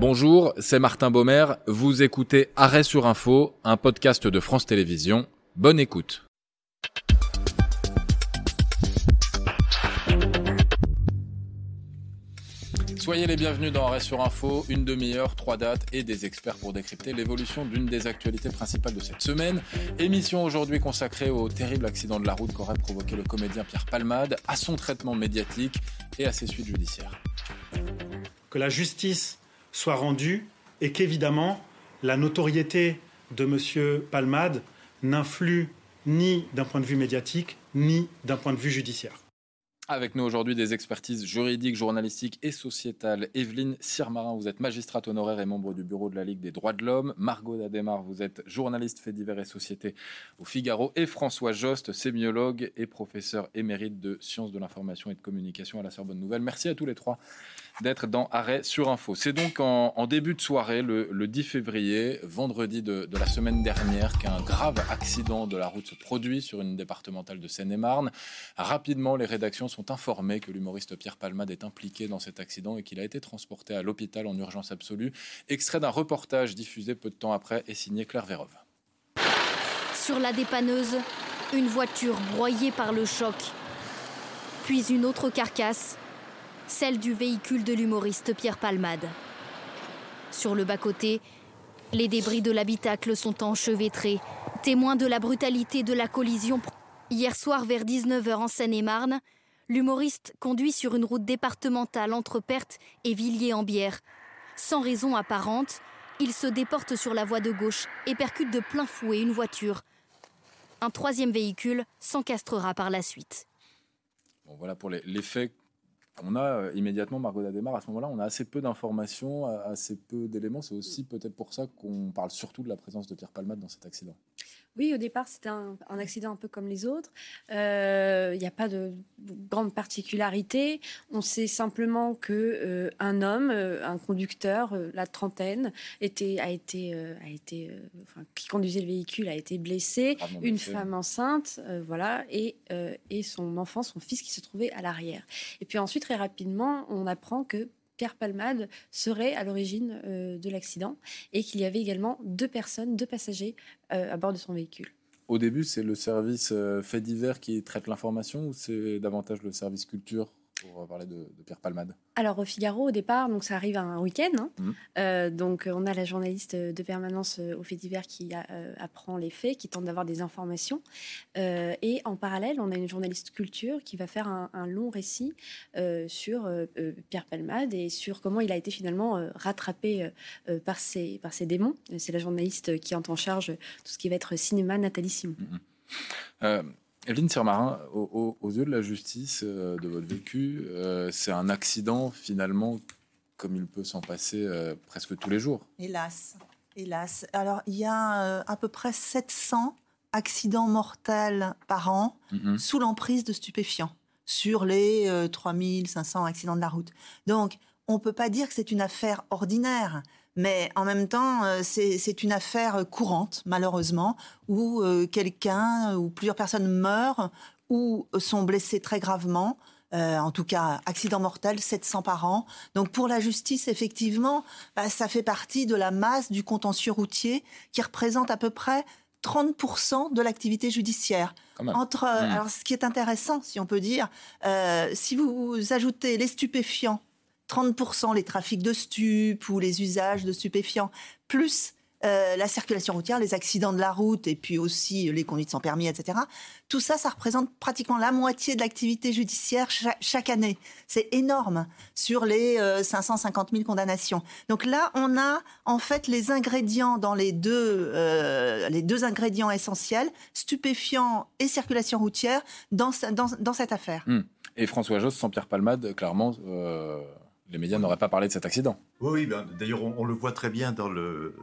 Bonjour, c'est Martin Baumer. Vous écoutez Arrêt sur Info, un podcast de France Télévisions. Bonne écoute. Soyez les bienvenus dans Arrêt sur Info, une demi-heure, trois dates et des experts pour décrypter l'évolution d'une des actualités principales de cette semaine. Émission aujourd'hui consacrée au terrible accident de la route qu'aurait provoqué le comédien Pierre Palmade, à son traitement médiatique et à ses suites judiciaires. Que la justice soit rendue et qu'évidemment la notoriété de M. Palmade n'influe ni d'un point de vue médiatique, ni d'un point de vue judiciaire. Avec nous aujourd'hui des expertises juridiques, journalistiques et sociétales. Evelyne Sirmarin, vous êtes magistrate honoraire et membre du bureau de la Ligue des droits de l'homme. Margot Dademar, vous êtes journaliste fait divers et société au Figaro. Et François Jost, sémiologue et professeur émérite de sciences de l'information et de communication à la Sorbonne Nouvelle. Merci à tous les trois d'être dans Arrêt sur Info. C'est donc en, début de soirée, le, 10 février, vendredi de, la semaine dernière, qu'un grave accident de la route se produit sur une départementale de Seine-et-Marne. Rapidement, les rédactions sont informées que l'humoriste Pierre Palmade est impliqué dans cet accident et qu'il a été transporté à l'hôpital en urgence absolue. Extrait d'un reportage diffusé peu de temps après et signé Claire Vérove. Sur la dépanneuse, une voiture broyée par le choc, puis une autre carcasse celle du véhicule de l'humoriste Pierre Palmade. Sur le bas-côté, les débris de l'habitacle sont enchevêtrés, témoins de la brutalité de la collision. Hier soir, vers 19h en Seine-et-Marne, l'humoriste conduit sur une route départementale entre Perthes et Villiers-en-Bière. Sans raison apparente, il se déporte sur la voie de gauche et percute de plein fouet une voiture. Un troisième véhicule s'encastrera par la suite. Voilà pour les, faits on a euh, immédiatement Margot Dademar, à ce moment-là, on a assez peu d'informations, assez peu d'éléments. C'est aussi peut-être pour ça qu'on parle surtout de la présence de Pierre Palmade dans cet accident. Oui, au départ, c'était un, accident un peu comme les autres. Euh, il n'y a pas de grande particularité. On sait simplement que euh, un homme, euh, un conducteur, la trentaine, était, a été, a été, qui conduisait le véhicule, a été blessé. une femme enceinte, voilà, et, et son enfant, son fils, qui se trouvait à l'arrière. Et puis ensuite, très rapidement, on apprend que Pierre Palmade serait à l'origine euh, de l'accident et qu'il y avait également deux personnes, deux passagers euh, à bord de son véhicule. Au début, c'est le service euh, fait divers qui traite l'information ou c'est davantage le service culture? Pour parler de, Pierre Palmade Alors au Figaro, au départ, donc ça arrive un week-end. Hein. Mmh. Euh, donc on a la journaliste de permanence euh, au fait divers qui euh, apprend les faits, qui tente d'avoir des informations. et en parallèle, on a une journaliste culture qui va faire un, long récit sur Pierre Palmade et sur comment il a été finalement rattrapé par, ses, par ses démons. C'est la journaliste qui est en charge tout ce qui va être cinéma, Nathalie Simon. Mmh. Evelyne Sirmarin, aux, yeux de la justice, euh, de votre vécu, euh, c'est un accident finalement comme il peut s'en passer euh, presque tous les jours. Hélas, hélas. Alors il y a à peu près 700 accidents mortels par an mm-hmm. sous l'emprise de stupéfiants sur les 3500 accidents de la route. Donc on ne peut pas dire que c'est une affaire ordinaire. Mais en même temps, euh, c'est une affaire courante, malheureusement, où euh, quelqu'un ou plusieurs personnes meurent ou sont blessées très gravement. Euh, en tout cas, accident mortel, 700 par an. Donc pour la justice, effectivement, bah, ça fait partie de la masse du contentieux routier qui représente à peu près 30% de l'activité judiciaire. Entre, mmh. alors, ce qui est intéressant, si on peut dire, si vous ajoutez les stupéfiants 30% les trafics de stupes ou les usages de stupéfiants, plus euh, la circulation routière, les accidents de la route et puis aussi les conduites sans permis, etc. Tout ça, ça représente pratiquement la moitié de l'activité judiciaire chaque, année. C'est énorme sur les 550 euh, 000 condamnations. Donc là, on a en fait les ingrédients dans les deux, euh, les deux ingrédients essentiels, stupéfiants et circulation routière, dans, dans, dans cette affaire. Hmm. Et François Josse, sans Pierre Palmade, clairement les médias n'auraient pas parlé de cet accident. Oui, ben, d'ailleurs, on, le voit très bien dans le.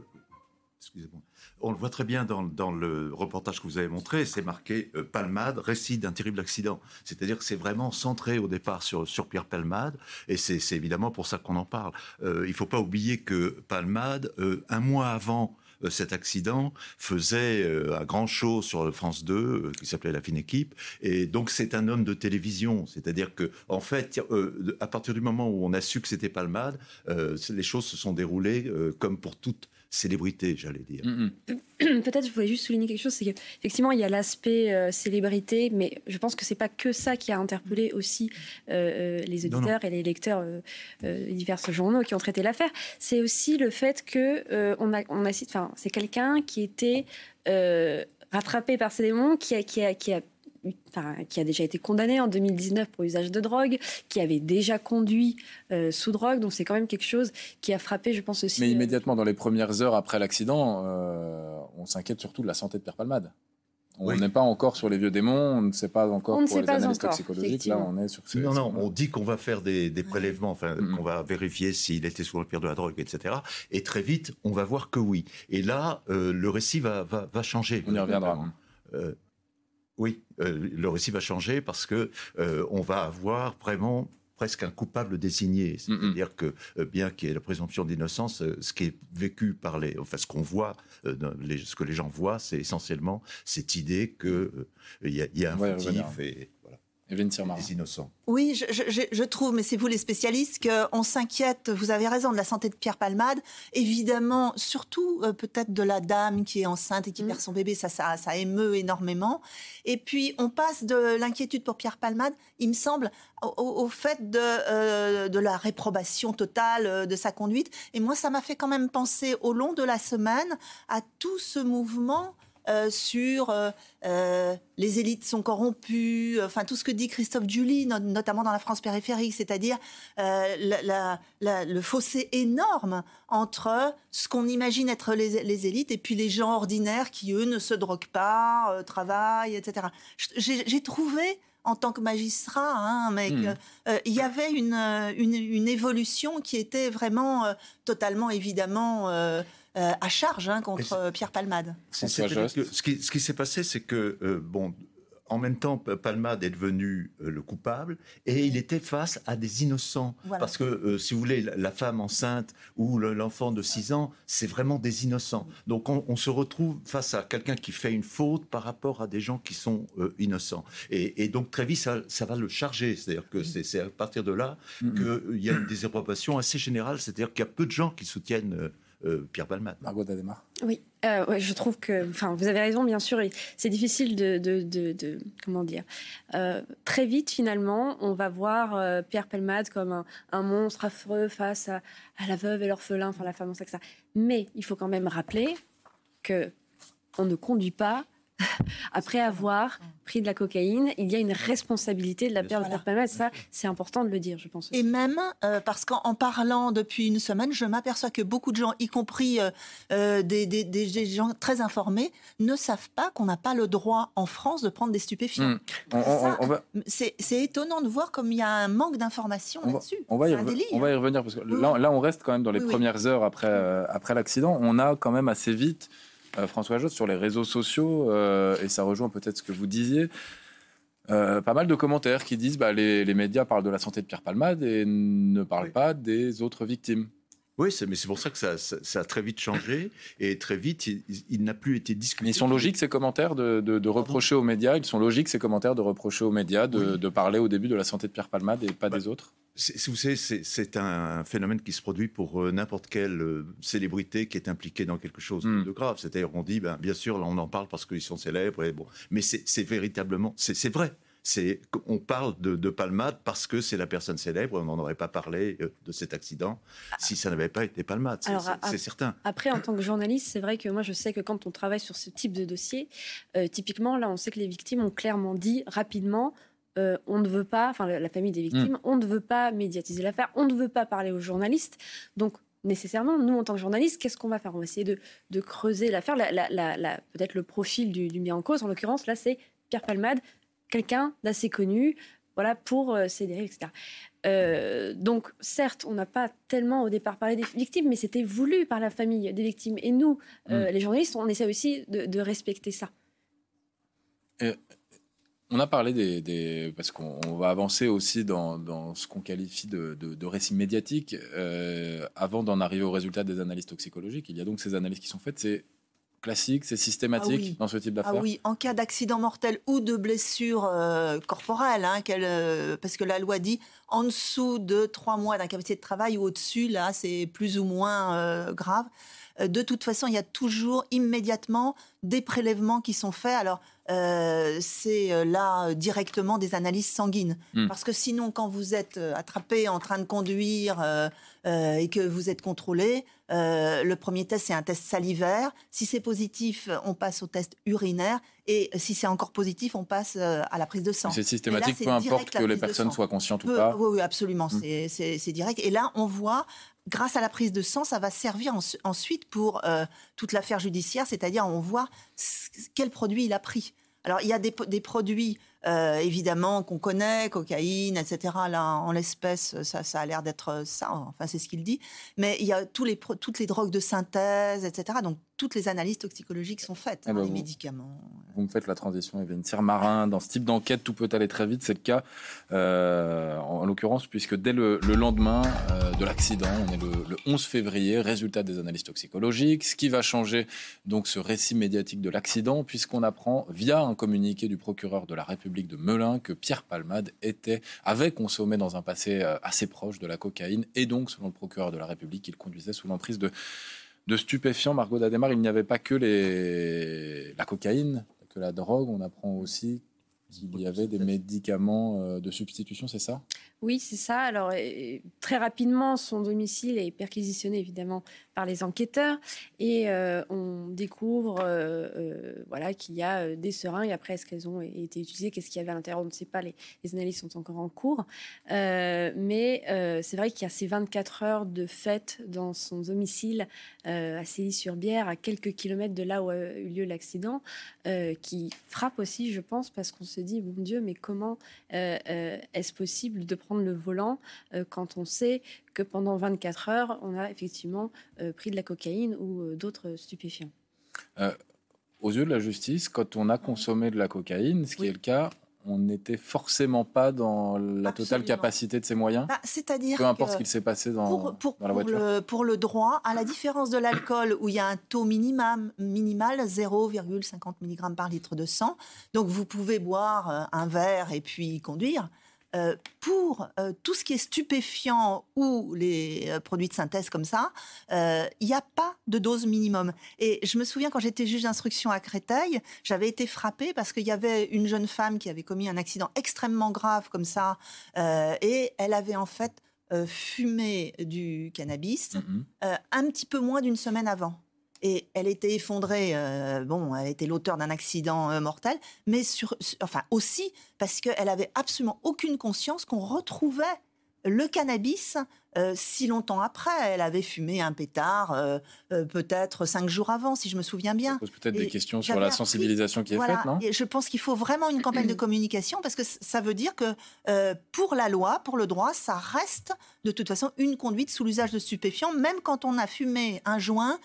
Excusez-moi. On le voit très bien dans, le reportage que vous avez montré, c'est marqué euh, Palmade, récit d'un terrible accident. C'est-à-dire que c'est vraiment centré au départ sur, sur Pierre Palmade, et c'est évidemment pour ça qu'on en parle. Euh, il ne faut pas oublier que Palmade, euh, un mois avant cet accident faisait un grand show sur France 2 qui s'appelait La Fine Équipe. Et donc, c'est un homme de télévision. C'est-à-dire que, en fait, à partir du moment où on a su que c'était Palmade, les choses se sont déroulées comme pour toute célébrité, j'allais dire. Mm, mm. Peut-être je voulais juste souligner quelque chose, c'est qu'effectivement il y a l'aspect euh, célébrité, mais je pense que c'est pas que ça qui a interpellé aussi euh, euh, les auditeurs et les lecteurs des divers journaux qui ont traité l'affaire. C'est aussi le fait que on a, on a, enfin c'est quelqu'un qui était rattrapé par ces démons, qui a, qui a, qui a qui a déjà été condamné en 2019 pour usage de drogue, qui avait déjà conduit euh, sous drogue. Donc c'est quand même quelque chose qui a frappé, je pense aussi. Mais euh, immédiatement, dans les premières heures après l'accident, euh, on s'inquiète surtout de la santé de Pierre Palmade. On n'est pas encore sur les vieux démons, on ne sait pas encore pour les analyses toxicologiques. Là, on est sur ces, Non, non, on dit qu'on va faire des, prélèvements, enfin, qu'on va vérifier s'il était sous le pire de la drogue, etc. Et très vite, on va voir que oui. Et là, le récit va, va, va, changer. On y reviendra. Oui, euh, le récit va changer parce que euh, on va avoir vraiment presque un coupable désigné. C'est-à-dire que, euh, bien qu'il y ait la présomption d'innocence, ce qui est vécu par les, enfin, ce qu'on voit, ce que les gens voient, c'est essentiellement cette idée qu'il y, y, a un motif et des innocents. Oui, je, trouve, mais c'est vous les spécialistes, qu'on s'inquiète, vous avez raison, de la santé de Pierre Palmade. Évidemment, surtout euh, peut-être de la dame qui est enceinte et qui mm. perd son bébé, ça, ça, ça émeut énormément. Et puis, on passe de l'inquiétude pour Pierre Palmade, il me semble, au, fait de, euh, de la réprobation totale euh, de sa conduite. Et moi, ça m'a fait quand même penser au long de la semaine à tout ce mouvement euh, sur euh, euh, les élites sont corrompues, enfin tout ce que dit Christophe Julie, notamment dans la France périphérique, c'est-à-dire le fossé énorme entre ce qu'on imagine être les, élites et puis les gens ordinaires qui, eux, ne se droguent pas, travaillent, etc. J'ai trouvé en tant que magistrat, hein, mais hmm. il y avait une, une, évolution qui était vraiment totalement évidemment euh, à charge hein, contre euh, Pierre Palmade. ce qui, ce qui s'est passé, c'est que, euh, bon, en même temps, Palmade est devenu le coupable et il était face à des innocents. Parce que, si vous voulez, la femme enceinte ou l'enfant de 6 ans, c'est vraiment des innocents. Donc, on, se retrouve face à quelqu'un qui fait une faute par rapport à des gens qui sont innocents. Et, donc, très vite, ça, ça va le charger. C'est-à-dire que c'est à partir de là qu'il y a une désapprobation assez générale. C'est-à-dire qu'il y a peu de gens qui soutiennent euh, Pierre Palmade. Margot Dademar. Oui, euh, je trouve que, enfin, vous avez raison, bien sûr, c'est difficile de, de, comment dire. Euh, très vite, finalement, on va voir Pierre Palmade comme un, monstre affreux face à, la veuve et l'orphelin, enfin la femme enceinte, ça. Mais il faut quand même rappeler que on ne conduit pas après avoir pris de la cocaïne, il y a une responsabilité de la perte de Pierre Ça, c'est important de le dire, je pense. Et même euh, parce qu'en parlant depuis une semaine, je m'aperçois que beaucoup de gens, y compris euh, euh, des, gens très informés, ne savent pas qu'on n'a pas le droit en France de prendre des stupéfiants. Hmm. C'est étonnant de voir comme il y a un manque d'informations là-dessus. On, va y revenir parce que là, on reste quand même dans les premières heures après, après l'accident. On a quand même assez vite François Josse, sur les réseaux sociaux, euh, et ça rejoint peut-être ce que vous disiez, euh, pas mal de commentaires qui disent bah, les, les, médias parlent de la santé de Pierre Palmade et ne parlent pas des autres victimes. Oui, mais c'est pour ça que ça, a très vite changé et très vite, il, n'a plus été discuté. ils sont logiques ces commentaires de, reprocher aux médias? Ils sont logiques ces commentaires de reprocher aux médias de, parler au début de la santé de Pierre Palmade et pas bah, des autres? Vous savez, c'est un phénomène qui se produit pour euh, n'importe quelle euh, célébrité qui est impliquée dans quelque chose hmm. de grave. C'est-à-dire, on dit, ben, bien sûr, là, on en parle parce qu'ils sont célèbres. Et bon. Mais c'est véritablement, c'est vrai c'est on parle de, Palmade parce que c'est la personne célèbre. On n'en aurait pas parlé euh, de cet accident si ça n'avait pas été Palmade. C'est certain. Après, en tant que journaliste, c'est vrai que moi, je sais que quand on travaille sur ce type de dossier, euh, typiquement, là, on sait que les victimes ont clairement dit rapidement. Euh, on ne veut pas, enfin la famille des victimes, hmm. on ne veut pas médiatiser l'affaire, on ne veut pas parler aux journalistes. Donc nécessairement, nous, en tant que journalistes, qu'est-ce qu'on va faire? On va essayer de, creuser l'affaire, peut-être le profil du, du bien en cause. En l'occurrence, là, c'est Pierre Palmade, quelqu'un d'assez connu voilà, pour euh, dérives, etc. Euh, donc, certes, on n'a pas tellement au départ parlé des victimes, mais c'était voulu par la famille des victimes. Et nous, euh, mm. les journalistes, on essaie aussi de, respecter ça. on a parlé des, parce qu'on va avancer aussi dans, ce qu'on qualifie de, de, récit médiatique. avant d'en arriver au résultat des analyses toxicologiques, il y a donc ces analyses qui sont faites. C'est classique, c'est systématique Ah dans ce type Ah d'affaires oui, en cas d'accident mortel ou de blessure euh, corporelle, hein, euh, parce que la loi dit en dessous de trois mois d'incapacité de travail ou au-dessus, là, c'est plus ou moins euh, grave. Euh, De toute façon, il y a toujours immédiatement des prélèvements qui sont faits. Alors, euh, c'est euh, là directement des analyses sanguines. Hmm. Parce que sinon, quand vous êtes attrapé en train de conduire euh, euh, et que vous êtes contrôlé, le premier test, c'est un test salivaire. Si c'est positif, on passe au test urinaire. Et si c'est encore positif, on passe à la prise de sang. C'est systématique, peu importe que les personnes soient conscientes ou pas. Oui, oui, absolument, Mm. c'est c'est direct. Et là, on voit, grâce à la prise de sang, ça va servir en- ensuite pour euh, toute l'affaire judiciaire, c'est-à-dire on voit quel produit il a pris. Alors, il y a des, produits, euh, évidemment, qu'on connaît, cocaïne, etc. Là, en l'espèce, ça, a l'air d'être ça, enfin, c'est ce qu'il dit. Mais il y a toutes les drogues de synthèse, etc. Donc, toutes les analyses toxicologiques sont faites, Eh hein, ben, les vous- médicaments. Vous me faites la transition, Evelyne Marin. Dans ce type d'enquête, tout peut aller très vite. C'est le cas, euh, en, en l'occurrence, puisque dès le, le lendemain euh, de l'accident, on est le, le 11 février, résultat des analyses toxicologiques. Ce qui va changer, donc, ce récit médiatique de l'accident, puisqu'on apprend, via un communiqué du procureur de la République de Melun, que Pierre Palmade était, avait consommé dans un passé euh, assez proche de la cocaïne, et donc, selon le procureur de la République, il conduisait sous l'emprise de de stupéfiants, Margot Dademar, il n'y avait pas que les... la cocaïne, que la drogue, on apprend aussi qu'il y avait des médicaments euh, de substitution, c'est ça? Oui, c'est ça. Alors, très rapidement, son domicile est perquisitionné évidemment par les enquêteurs et euh, on découvre euh, euh, voilà, qu'il y a des seringues. Après, est-ce qu'elles ont été utilisées? Qu'est-ce qu'il y avait à l'intérieur? On ne sait pas. Les, les analyses sont encore en cours. Mais c'est vrai qu'il y a ces 24 heures de fête dans son domicile à Cély-sur-Bière, à quelques kilomètres de là où a eu lieu l'accident, qui frappe aussi, je pense, parce qu'on se dit, mon Dieu, mais comment euh, euh, est-ce possible de prendre le volant euh, quand on sait que pendant 24 heures, on a effectivement pris de la cocaïne ou d'autres stupéfiants? Aux yeux de la justice, quand on a consommé de la cocaïne, ce qui Oui. est le cas, on n'était forcément pas dans la totale capacité de ses moyens, Bah, C'est-à-dire peu importe ce qu'il s'est passé dans, pour, pour- dans la pour voiture. le, pour le droit, à la différence de l'alcool où il y a un taux minimum, minimal, 0,50 mg par litre de sang, donc vous pouvez boire euh, un verre et puis conduire. Euh, pour euh, tout ce qui est stupéfiant ou les euh, produits de synthèse comme ça, il n'y a pas de dose minimum. Et je me souviens quand j'étais juge d'instruction à Créteil, j'avais été frappée parce qu'il y avait une jeune femme qui avait commis un accident extrêmement grave comme ça, et elle avait en fait fumé du cannabis Mhm. euh, un petit peu moins d'une semaine avant. Et elle était effondrée, euh, bon, elle était l'auteur d'un accident euh, mortel, mais sur, sur- enfin aussi parce qu'elle avait absolument aucune conscience qu'on retrouvait le cannabis euh, si longtemps après. Elle avait fumé un pétard euh, euh, peut-être cinq jours avant, si je me souviens bien. Ça pose peut-être des questions sur la sensibilisation qui est Voilà. faite, non Et je pense qu'il faut vraiment une campagne de communication parce que ça veut dire que pour la loi, pour le droit, ça reste de toute façon une conduite sous l'usage de stupéfiants, même quand on a fumé un joint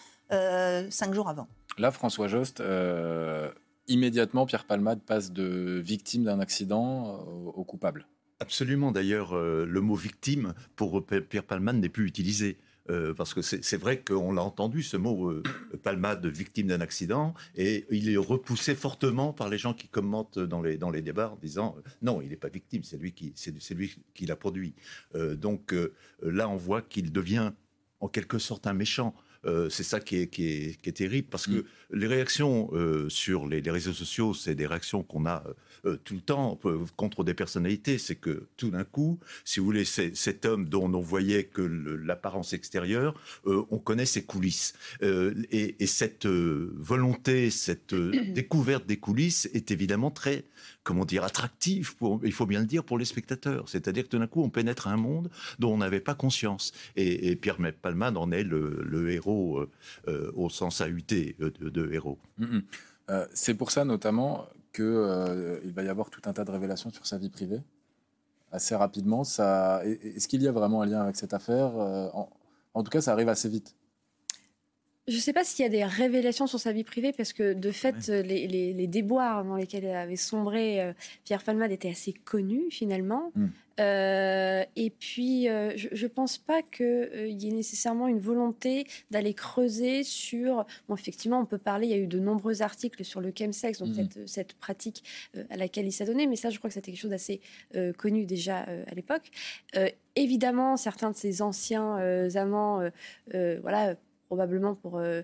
cinq jours avant. Là, François Jost, euh, immédiatement, Pierre Palmade passe de victime d'un accident euh, au, au coupable. Absolument. D'ailleurs, euh, le mot victime pour Pierre Palmade n'est plus utilisé. Euh, parce que c'est vrai qu'on l'a entendu, ce mot euh, Palmade, victime d'un accident, et il est repoussé fortement par les gens qui commentent dans les, dans les débats en disant euh, non, il n'est pas victime, c'est lui qui, c'est lui qui l'a produit. Euh, donc euh, là, on voit qu'il devient en quelque sorte un méchant. Euh, c'est ça qui est, qui, est, qui est terrible parce que Mm. les réactions euh, sur les, les réseaux sociaux, c'est des réactions qu'on a euh, tout le temps euh, contre des personnalités. C'est que tout d'un coup, si vous voulez, cet homme dont on voyait que l'apparence extérieure, euh, on connaît ses coulisses. Euh, et, et cette euh, volonté, cette euh, découverte des coulisses est évidemment très, comment dire, attractive, pour, il faut bien le dire, pour les spectateurs. C'est-à-dire que tout d'un coup, on pénètre un monde dont on n'avait pas conscience. Et, et Pierre Palmade en est le, le héros euh, euh, au sens AUT euh, de, de héros. Euh, c'est pour ça notamment qu'il va y avoir tout un tas de révélations sur sa vie privée assez rapidement. Ça, est- est-ce qu'il y a vraiment un lien avec cette affaire? Euh, en tout cas, ça arrive assez vite. Je ne sais pas s'il y a des révélations sur sa vie privée, parce que de fait, les, déboires dans lesquels avait sombré euh, Pierre Palmade étaient assez connus finalement. Hmm. Euh, et puis, euh, je ne pense pas qu'il y ait nécessairement une volonté d'aller creuser sur. Bon, effectivement, on peut parler, il y a eu de nombreux articles sur le chemsex, donc hmm. cette, cette, pratique à laquelle il s'est donné, mais ça, je crois que c'était quelque chose d'assez connu déjà à l'époque. évidemment, certains de ses anciens amants, voilà, probablement pour euh,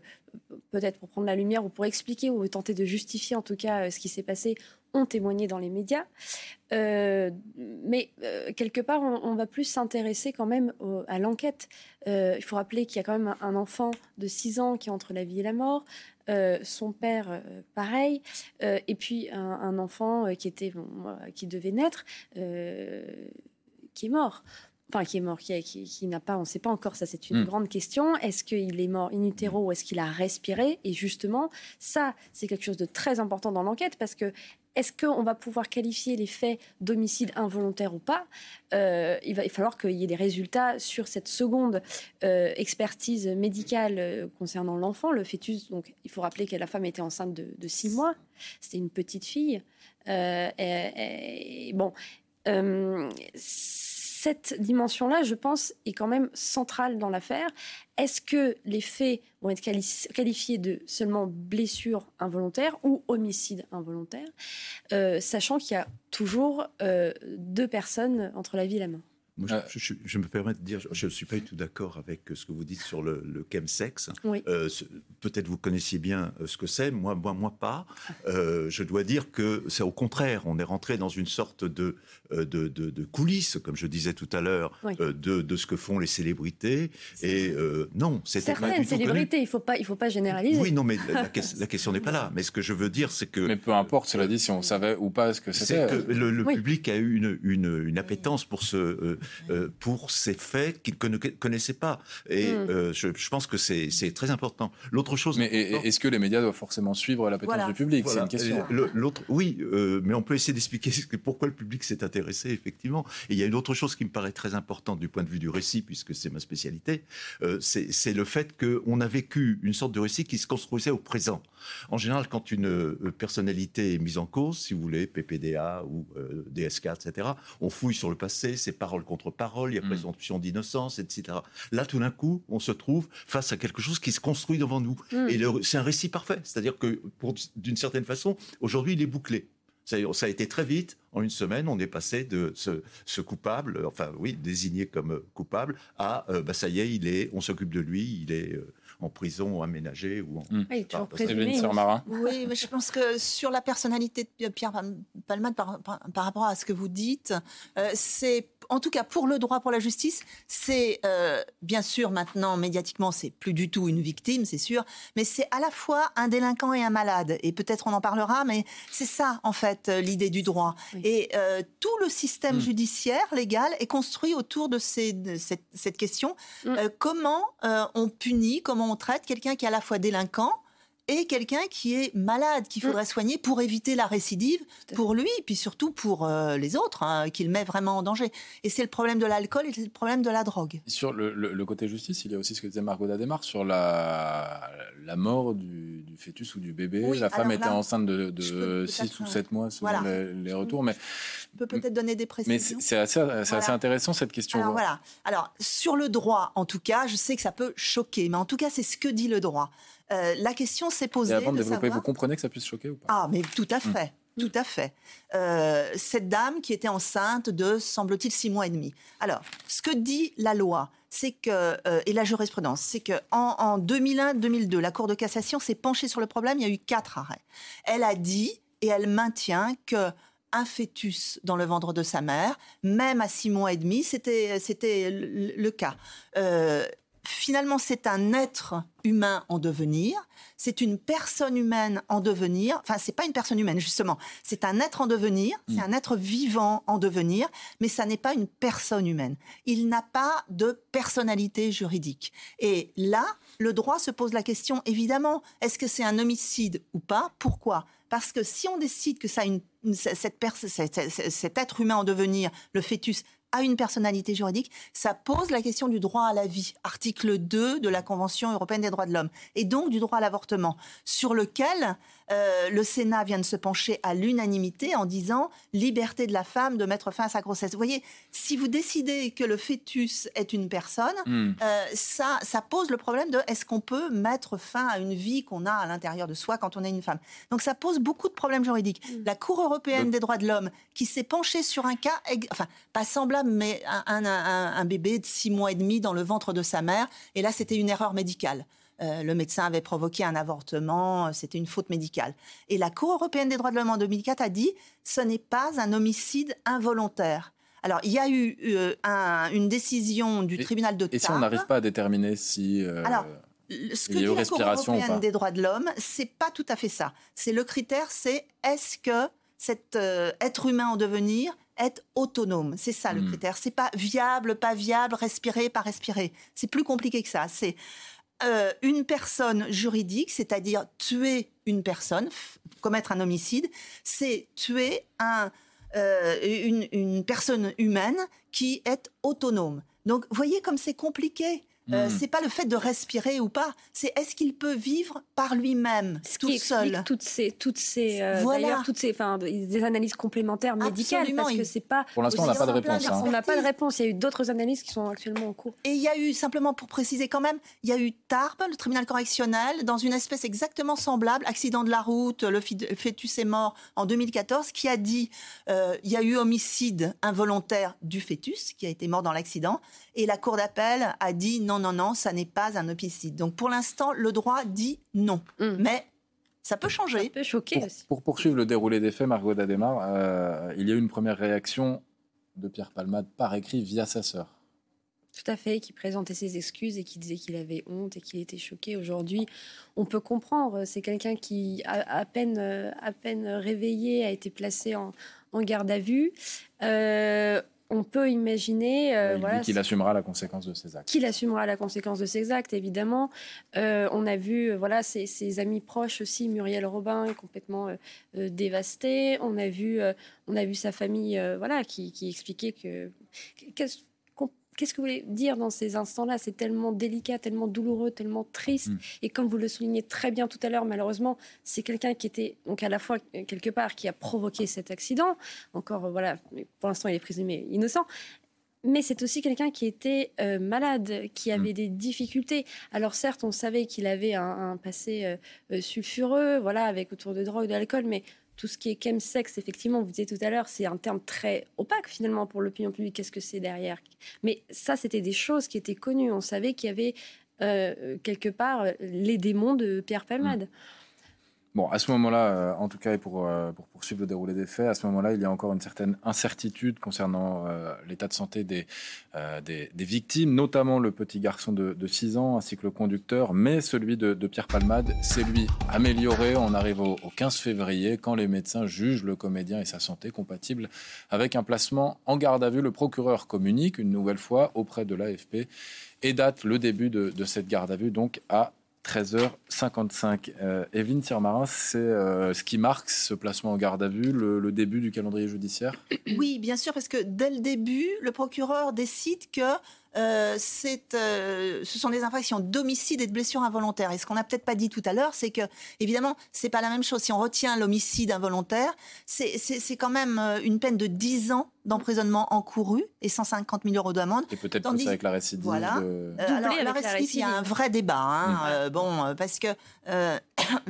peut-être pour prendre la lumière ou pour expliquer ou tenter de justifier en tout cas euh, ce qui s'est passé, ont témoigné dans les médias. Euh, mais quelque part, on, va plus s'intéresser quand même à l'enquête. il faut rappeler qu'il y a quand même un, enfant de 6 ans qui est entre la vie et la mort. son père, pareil, et puis un, enfant qui était qui devait naître, qui est mort enfin qui est mort, qui, qui, n'a pas, on ne sait pas encore, ça c'est une hmm. grande question. Est-ce qu'il est mort in utero ou est-ce qu'il a respiré? Et justement, ça c'est quelque chose de très important dans l'enquête parce que est-ce qu'on va pouvoir qualifier les faits d'homicide involontaire ou pas? Euh, il va falloir qu'il y ait des résultats sur cette seconde euh, expertise médicale euh, concernant l'enfant, le fœtus. Donc, il faut rappeler que la femme était enceinte de, six mois. C'était une petite fille. et, bon cette dimension-là, je pense, est quand même centrale dans l'affaire. Est-ce que les faits vont être qualifiés de seulement blessure involontaire ou homicide involontaire, euh, sachant qu'il y a toujours euh, deux personnes entre la vie et la euh, je, me permets de dire, je ne suis pas du tout d'accord avec ce que vous dites sur le, le chemsex. Euh, peut-être vous connaissiez bien euh, ce que c'est, moi, moi, moi pas. je dois dire que c'est au contraire, on est rentré dans une sorte de, de, de, coulisses, comme je disais tout à l'heure, de, de, ce que font les célébrités. Et non, c'était certaines célébrités, il ne faut pas, il faut pas généraliser. Oui, non, mais la, la question n'est pas là. Mais ce que je veux dire, c'est que. Mais peu importe, cela dit, si on savait ou pas ce que c'était. C'est que le, public a eu une, une, une appétence pour ce euh, pour ces faits qu'il ne connaissait pas. Et hmm. euh, je, pense que c'est très important. L'autre chose. Mais est-ce que les médias doivent forcément suivre la pétence du public? C'est une question. L'autre, oui, euh, mais on peut essayer d'expliquer pourquoi le public s'est intéressé, effectivement. Et il y a une autre chose qui me paraît très importante du point de vue du récit, puisque c'est ma spécialité, c'est le fait qu'on a vécu une sorte de récit qui se construisait au présent. En général, quand une personnalité est mise en cause, si vous voulez, PPDA ou DSK, etc., on fouille sur le passé, ses paroles contre paroles, il y a mm. présomption d'innocence, etc. Là, tout d'un coup, on se trouve face à quelque chose qui se construit devant nous. Mm. Et c'est un récit parfait. C'est-à-dire que, d'une certaine façon, aujourd'hui, il est bouclé. Ça, ça, a été très vite. En une semaine, on est passé de ce, coupable, enfin oui, désigné comme coupable, à euh, bah, ça y est, il est, on s'occupe de lui, il est euh, en prison aménagée ou en. Mmh. Ah, il Oui, mais je pense que sur la personnalité de Pierre Palmade, par, par, rapport à ce que vous dites, euh, c'est en tout cas pour le droit, pour la justice, c'est euh, bien sûr maintenant médiatiquement c'est plus du tout une victime, c'est sûr, mais c'est à la fois un délinquant et un malade. Et peut-être on en parlera, mais c'est ça en fait euh, l'idée du droit. Et euh, tout le système mmh. judiciaire légal est construit autour de, ces, cette, question mmh. comment on punit, comment on traite quelqu'un qui est à la fois délinquant et quelqu'un qui est malade, qu'il faudrait mm. soigner pour éviter la récidive, pour lui, puis surtout pour euh, les autres, hein, qu'il met vraiment en danger. Et c'est le problème de l'alcool et c'est le problème de la drogue. Sur le, côté justice, il y a aussi ce que disait Margot Dademar sur la, la mort du, fœtus ou du bébé. la femme était enceinte de, 6 ou 7 mois selon les, retours. Mais, je peux peut-être donner des précisions. Mais c'est assez, assez, intéressant cette question. Alors, voilà. Alors, sur le droit, en tout cas, je sais que ça peut choquer, mais en tout cas, c'est ce que dit le droit. Euh, la question s'est posée. Et avant de, développer, vous comprenez que ça puisse choquer ou pas? Ah, mais tout à fait. Mmh. Tout à fait. Euh, cette dame qui était enceinte de, semble-t-il, six mois et demi. Alors, ce que dit la loi, c'est que euh, et la jurisprudence, c'est que en, 2001-2002, la Cour de cassation s'est penchée sur le problème. Il y a eu quatre arrêts. Elle a dit et elle maintient que un fœtus dans le ventre de sa mère, même à six mois et demi, c'était c'était le, cas finalement, c'est un être humain en devenir, c'est une personne humaine en devenir. Enfin, c'est pas une personne humaine justement, c'est un être en devenir, c'est mm. un être vivant en devenir, mais ça n'est pas une personne humaine. Il n'a pas de personnalité juridique. Et là, le droit se pose la question évidemment, est-ce que c'est un homicide ou pas? Pourquoi? Parce que si on décide que ça a une, cette, cet être humain en devenir, le fœtus, à une personnalité juridique, ça pose la question du droit à la vie, article 2 de la Convention européenne des droits de l'homme, et donc du droit à l'avortement, sur lequel euh, le Sénat vient de se pencher à l'unanimité en disant liberté de la femme de mettre fin à sa grossesse. Vous voyez, si vous décidez que le fœtus est une personne, hmm. euh, ça, ça pose le problème de est-ce qu'on peut mettre fin à une vie qu'on a à l'intérieur de soi quand on est une femme? Donc ça pose beaucoup de problèmes juridiques. Hmm. La Cour européenne des droits de l'homme qui s'est penchée sur un cas, enfin pas semblable, mais un, un bébé de six mois et demi dans le ventre de sa mère, et là c'était une erreur médicale. Euh, le médecin avait provoqué un avortement, euh, c'était une faute médicale. Et la Cour européenne des droits de l'homme en 2004 a dit ce n'est pas un homicide involontaire. Alors, il y a eu euh, une décision du tribunal de. Et si on n'arrive pas à déterminer si. Alors, ce que dit la Cour européenne des droits de l'homme, c'est pas tout à fait ça. C'est le critère, c'est est-ce que cet être humain en devenir est autonome? C'est ça le hmm. critère. C'est pas viable, pas viable, respirer, pas respirer. C'est plus compliqué que ça. C'est euh, une personne juridique, c'est-à-dire tuer une personne, commettre un homicide, c'est tuer euh, une, personne humaine qui est autonome. Donc, voyez comme c'est compliqué. Euh, hmm. c'est pas le fait de respirer ou pas, c'est est-ce qu'il peut vivre par lui-même, tout seul? Toutes ces, toutes ces, euh, voilà. toutes ces, enfin, des analyses complémentaires médicales, parce que c'est pas. Pour l'instant, on n'a pas de réponse. Hein. On n'a pas de réponse. Il y a eu d'autres analyses qui sont actuellement en cours. Et il y a eu simplement pour préciser quand même, il y a eu Tarbes, le tribunal correctionnel, dans une espèce exactement semblable, accident de la route, le fœtus est mort en 2014, qui a dit, euh, il y a eu homicide involontaire du fœtus qui a été mort dans l'accident, et la cour d'appel a dit non non, non, ça n'est pas un homicide. Donc pour l'instant, le droit dit non. Mm. Mais ça peut changer. Ça peut choquer pour, Pour poursuivre le déroulé des faits, Margot Dademar, euh, il y a eu une première réaction de Pierre Palmade par écrit via sa sœur. Tout à fait, qui présentait ses excuses et qui disait qu'il avait honte et qu'il était choqué. Aujourd'hui, on peut comprendre. C'est quelqu'un qui, à, peine, à peine réveillé, a été placé en, garde à vue. Euh, on peut imaginer. Euh, voilà, qu'il assumera la conséquence de ses actes. Qu'il assumera la conséquence de ses actes, évidemment. Euh, on a vu, euh, voilà, ses, amis proches aussi, Muriel Robin, complètement dévastée. On a vu, on a vu sa famille, voilà, qui, qui expliquait que qu'est-ce que vous voulez dire dans ces instants-là? C'est tellement délicat, tellement douloureux, tellement triste. Mm. Et comme vous le soulignez très bien tout à l'heure, malheureusement, c'est quelqu'un qui était donc à la fois quelque part qui a provoqué cet accident. Encore euh, voilà, pour l'instant il est présumé innocent. Mais c'est aussi quelqu'un qui était euh, malade, qui avait mm. des difficultés. Alors certes, on savait qu'il avait un, passé euh, sulfureux, voilà, avec autour de drogue, d'alcool, mais tout ce qui est chemsex, effectivement, vous disiez tout à l'heure, c'est un terme très opaque finalement pour l'opinion publique. Qu'est-ce que c'est derrière? Mais ça, c'était des choses qui étaient connues. On savait qu'il y avait euh, quelque part les démons de Pierre Palmade. Mmh. Bon, à ce moment-là, euh, en tout cas, et pour, euh, pour, poursuivre le déroulé des faits, à ce moment-là, il y a encore une certaine incertitude concernant euh, l'état de santé des, victimes, notamment le petit garçon de, 6 ans ainsi que le conducteur, mais celui de, Pierre Palmade c'est lui amélioré. On arrive au, 15 février quand les médecins jugent le comédien et sa santé compatible avec un placement en garde à vue. Le procureur communique une nouvelle fois auprès de l'AFP et date le début de, de cette garde à vue donc à 13h55. Euh, Evelyne c'est euh, ce qui marque ce placement en garde à vue, le, début du calendrier judiciaire? Oui, bien sûr, parce que dès le début, le procureur décide que euh, euh, ce sont des infractions d'homicide et de blessure involontaire. Et ce qu'on n'a peut-être pas dit tout à l'heure, c'est que, évidemment, c'est pas la même chose. Si on retient l'homicide involontaire, c'est quand même euh, une peine de 10 ans d'emprisonnement encouru et 150 000 euros d'amende. Et peut-être plus avec la récidive. Voilà. alors, la récidive, il y a un vrai débat. Hein, bon, parce que,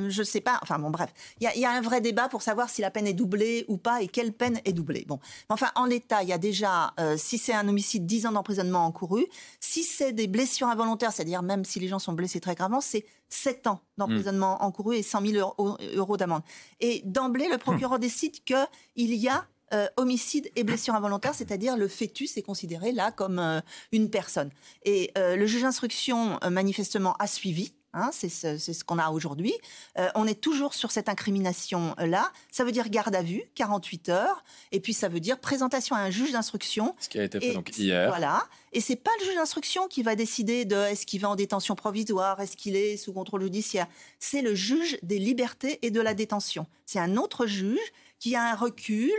je sais pas, enfin bon, bref, il y, y, a un vrai débat pour savoir si la peine est doublée ou pas et quelle peine est doublée. Bon, enfin, en l'état, il y a déjà, si c'est un homicide, 10 ans d'emprisonnement encouru si c'est des blessures involontaires, c'est-à-dire même si les gens sont blessés très gravement, c'est 7 ans d'emprisonnement mmh. encouru et 100 000 euros, d'amende. Et d'emblée, le procureur décide qu'il y a euh, homicide et blessure involontaire, c'est-à-dire le fœtus est considéré là comme euh, une personne. Et euh, le juge d'instruction manifestement a suivi Hein, c'est ce, qu'on a aujourd'hui. On est toujours sur cette incrimination-là. Ça veut dire garde à vue, 48 heures, et puis ça veut dire présentation à un juge d'instruction. Ce qui a été fait donc hier. Voilà. Et c'est pas le juge d'instruction qui va décider de est-ce qu'il va en détention provisoire, est-ce qu'il est sous contrôle judiciaire. C'est le juge des libertés et de la détention. C'est un autre juge qui a un recul,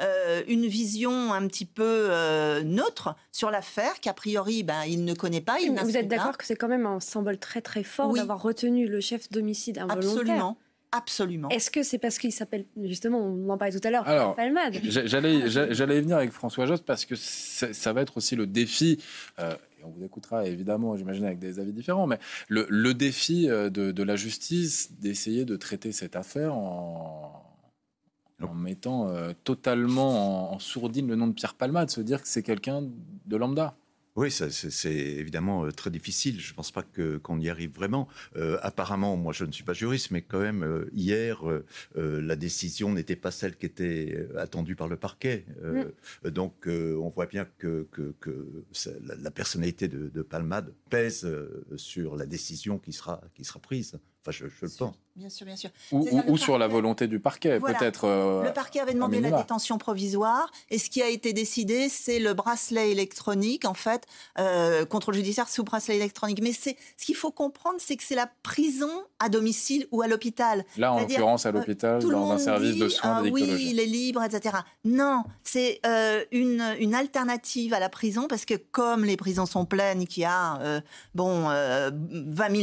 euh, une vision un petit peu euh, neutre sur l'affaire, qu'a priori, ben, il ne connaît pas. Il Vous êtes d'accord que c'est quand même un symbole très très fort d'avoir retenu le chef d'homicide involontaire Absolument. Absolument. Est-ce que c'est parce qu'il s'appelle, justement, on en parlait tout à l'heure, Palmade J'allais y venir avec François Jost parce que ça va être aussi le défi. Euh, on vous écoutera évidemment, j'imagine, avec des avis différents, mais le, défi euh, de, la justice d'essayer de traiter cette affaire en, mettant euh, totalement en, en, sourdine le nom de Pierre Palma, de se dire que c'est quelqu'un de lambda. Oui, c'est évidemment euh, très difficile. Je ne pense pas qu'on y arrive vraiment. Euh, apparemment, moi, je ne suis pas juriste, mais quand même, euh, hier, la décision n'était pas celle qui était attendue par le parquet. Mm. Donc, on voit bien que, la, personnalité de, de Palmade pèse sur la décision qui sera, qui sera prise. Enfin, je, le pense. Bien sûr, bien sûr. Ou, sur la volonté du parquet, peut-être. Euh, le parquet avait demandé la détention provisoire, et ce qui a été décidé, c'est le bracelet électronique, en fait, euh, contrôle judiciaire sous bracelet électronique. Mais c'est ce qu'il faut comprendre, c'est que c'est la prison à domicile ou à l'hôpital. Là, en l'occurrence, à euh, l'hôpital, dans un service de soins ah, Oui, il est libre, etc. Non, c'est une, une alternative à la prison, parce que comme les prisons sont pleines, qu'il y a bon 20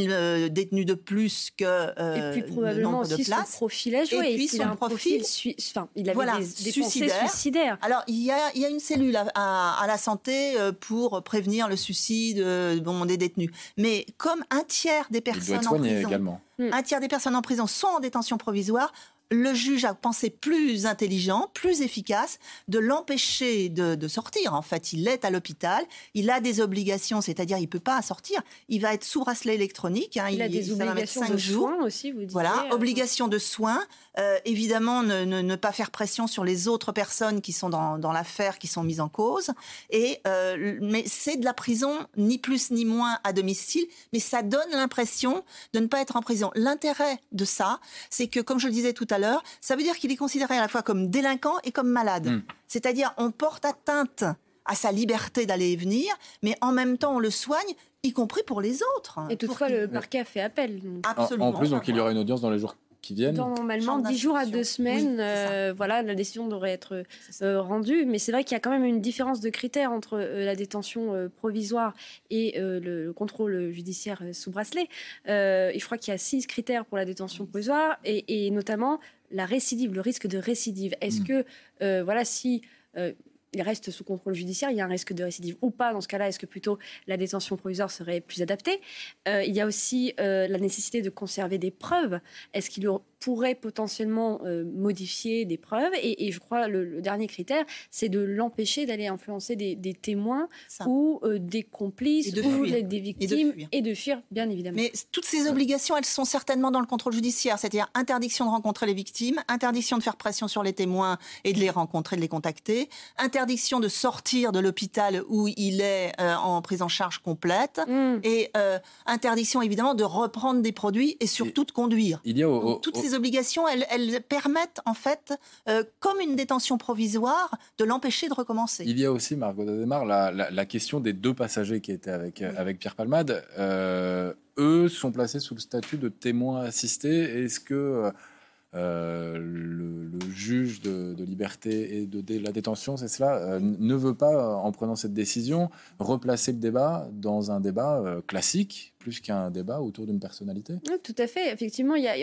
000 détenus de plus que probablement aussi son profil à jouer. Et puis son profil, enfin, il avait des, des suicidaire. suicidaires. Alors il y a, il y a une cellule à, à, la santé euh, pour prévenir le suicide euh, bon, des détenus. Mais comme un tiers des personnes en prison, également. Un tiers des personnes en prison sont en détention provisoire, le juge a pensé plus intelligent, plus efficace de l'empêcher de, sortir. En fait, il est à l'hôpital, il a des obligations, c'est-à-dire il peut pas sortir. Il va être sous bracelet électronique. Hein, il, a des obligations de soins aussi, vous dites. Voilà, euh, obligation de soins. Euh, évidemment, ne, pas faire pression sur les autres personnes qui sont dans, l'affaire, qui sont mises en cause. Et euh, mais c'est de la prison, ni plus ni moins à domicile, mais ça donne l'impression de ne pas être en prison. L'intérêt de ça, c'est que, comme je le disais tout à l'heure, ça veut dire qu'il est considéré à la fois comme délinquant et comme malade. Hmm. C'est-à-dire, on porte atteinte à sa liberté d'aller et venir, mais en même temps, on le soigne y compris pour les autres. Et toutefois, le parquet a fait appel. Absolument. En, plus, donc, il y aura une audience dans les jours qui viennent Normalement, 10 jours à 2 semaines, euh, voilà, la décision devrait être euh, rendue. Mais c'est vrai qu'il y a quand même une différence de critères entre euh, la détention provisoire et le, contrôle judiciaire sous bracelet. je crois qu'il y a six critères pour la détention provisoire et, notamment la récidive, le risque de récidive. Est-ce mm. que, voilà, si il reste sous contrôle judiciaire, il y a un risque de récidive ou pas. Dans ce cas-là, est-ce que plutôt la détention provisoire serait plus adaptée? Il y a aussi la nécessité de conserver des preuves. Est-ce qu'il pourrait potentiellement euh, modifier des preuves. Et, je crois le, le dernier critère, c'est de l'empêcher d'aller influencer des, témoins ou euh, des complices ou des victimes et de, fuir, bien évidemment. Mais toutes ces obligations, elles sont certainement dans le contrôle judiciaire, c'est-à-dire interdiction de rencontrer les victimes, interdiction de faire pression sur les témoins et de les rencontrer, de les contacter, interdiction de sortir de l'hôpital où il est euh, en prise en charge complète mm. et interdiction évidemment de reprendre des produits et surtout de conduire. Il y a toutes ces obligations, elles, permettent en fait, euh, comme une détention provisoire, de l'empêcher de recommencer. Il y a aussi, Margot Dademar, la, la, question des deux passagers qui étaient avec, avec Pierre Palmade. Euh, eux sont placés sous le statut de témoins assistés. Est-ce que euh, le, juge de, liberté et de, la détention, c'est cela, ne veut pas, en prenant cette décision, replacer le débat dans un débat classique plus qu'un débat autour d'une personnalité. tout à fait. Effectivement, il y a,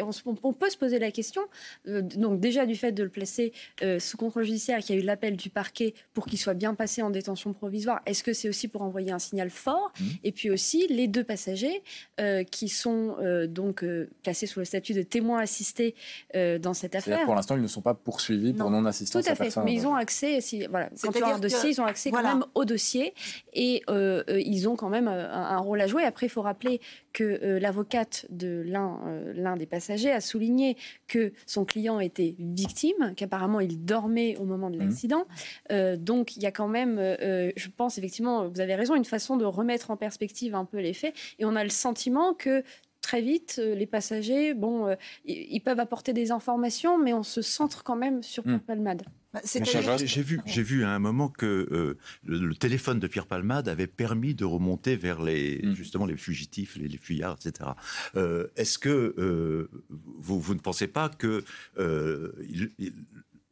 on, peut se poser la question, euh, donc déjà du fait de le placer euh, sous contrôle judiciaire, qu'il y a eu l'appel du parquet pour qu'il soit bien passé en détention provisoire, est-ce que c'est aussi pour envoyer un signal fort? Mmh. Et puis aussi les deux passagers euh, qui sont donc placés sous le statut de témoins assistés dans cette affaire. Pour l'instant, ils ne sont pas poursuivis pour non-assistance Tout à, fait, mais ils ont accès, si, voilà, quand il y a un dossier, ils ont accès quand même au dossier et ils ont quand même un, un rôle à jouer. Après, il faut rappeler que euh, l'avocate de euh, l'un des passagers a souligné que son client était victime, qu'apparemment il dormait au moment de mmh. l'accident. Euh, donc il y a quand même, je pense effectivement, vous avez raison, une façon de remettre en perspective un peu les faits. Et on a le sentiment que très vite, les passagers, bon, ils peuvent apporter des informations, mais on se centre quand même sur mmh. Palmade. Bah, j'ai vu, j'ai vu à un moment que euh, le, téléphone de Pierre Palmade avait permis de remonter vers les mm. justement les fugitifs, les, fuyards, etc. Euh, est-ce que euh, vous, vous, ne pensez pas que il,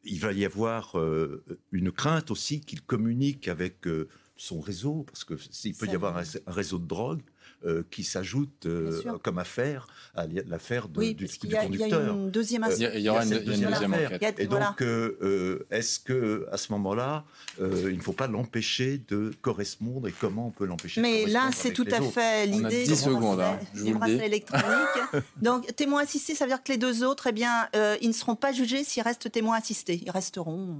il va y avoir une crainte aussi qu'il communique avec son réseau, parce que s'il peut y avoir un, réseau de drogue, euh, qui s'ajoute euh, comme affaire à l'affaire du, du conducteur. Il y a une deuxième euh, Il y, aura une, deuxième enquête. Et donc, est-ce que à ce moment-là, il ne faut pas l'empêcher de correspondre et comment on peut l'empêcher Mais là, c'est tout à fait l'idée. 10 secondes, hein, je vous le dis. électronique. donc, témoin assisté, ça veut dire que les deux autres, eh bien, ils ne seront pas jugés s'ils restent témoins assistés. Ils resteront.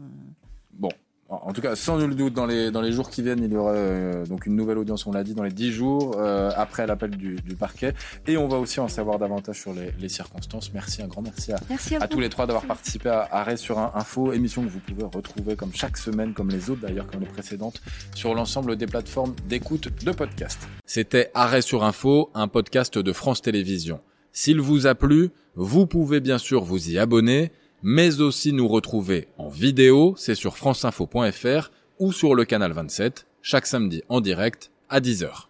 Bon, en tout cas, sans nul doute, dans les, dans les jours qui viennent, il y aura euh, donc une nouvelle audience, on l'a dit, dans les 10 jours, euh, après l'appel du, du, parquet. Et on va aussi en savoir davantage sur les, les circonstances. Merci, un grand merci à, à, tous les trois d'avoir participé à Arrêt sur un Info, émission que vous pouvez retrouver comme chaque semaine, comme les autres d'ailleurs, comme les précédentes, sur l'ensemble des plateformes d'écoute de podcast. C'était Arrêt sur Info, un podcast de France Télévisions. S'il vous a plu, vous pouvez bien sûr vous y abonner mais aussi nous retrouver en vidéo, c'est sur franceinfo.fr ou sur le canal 27, chaque samedi en direct à 10h.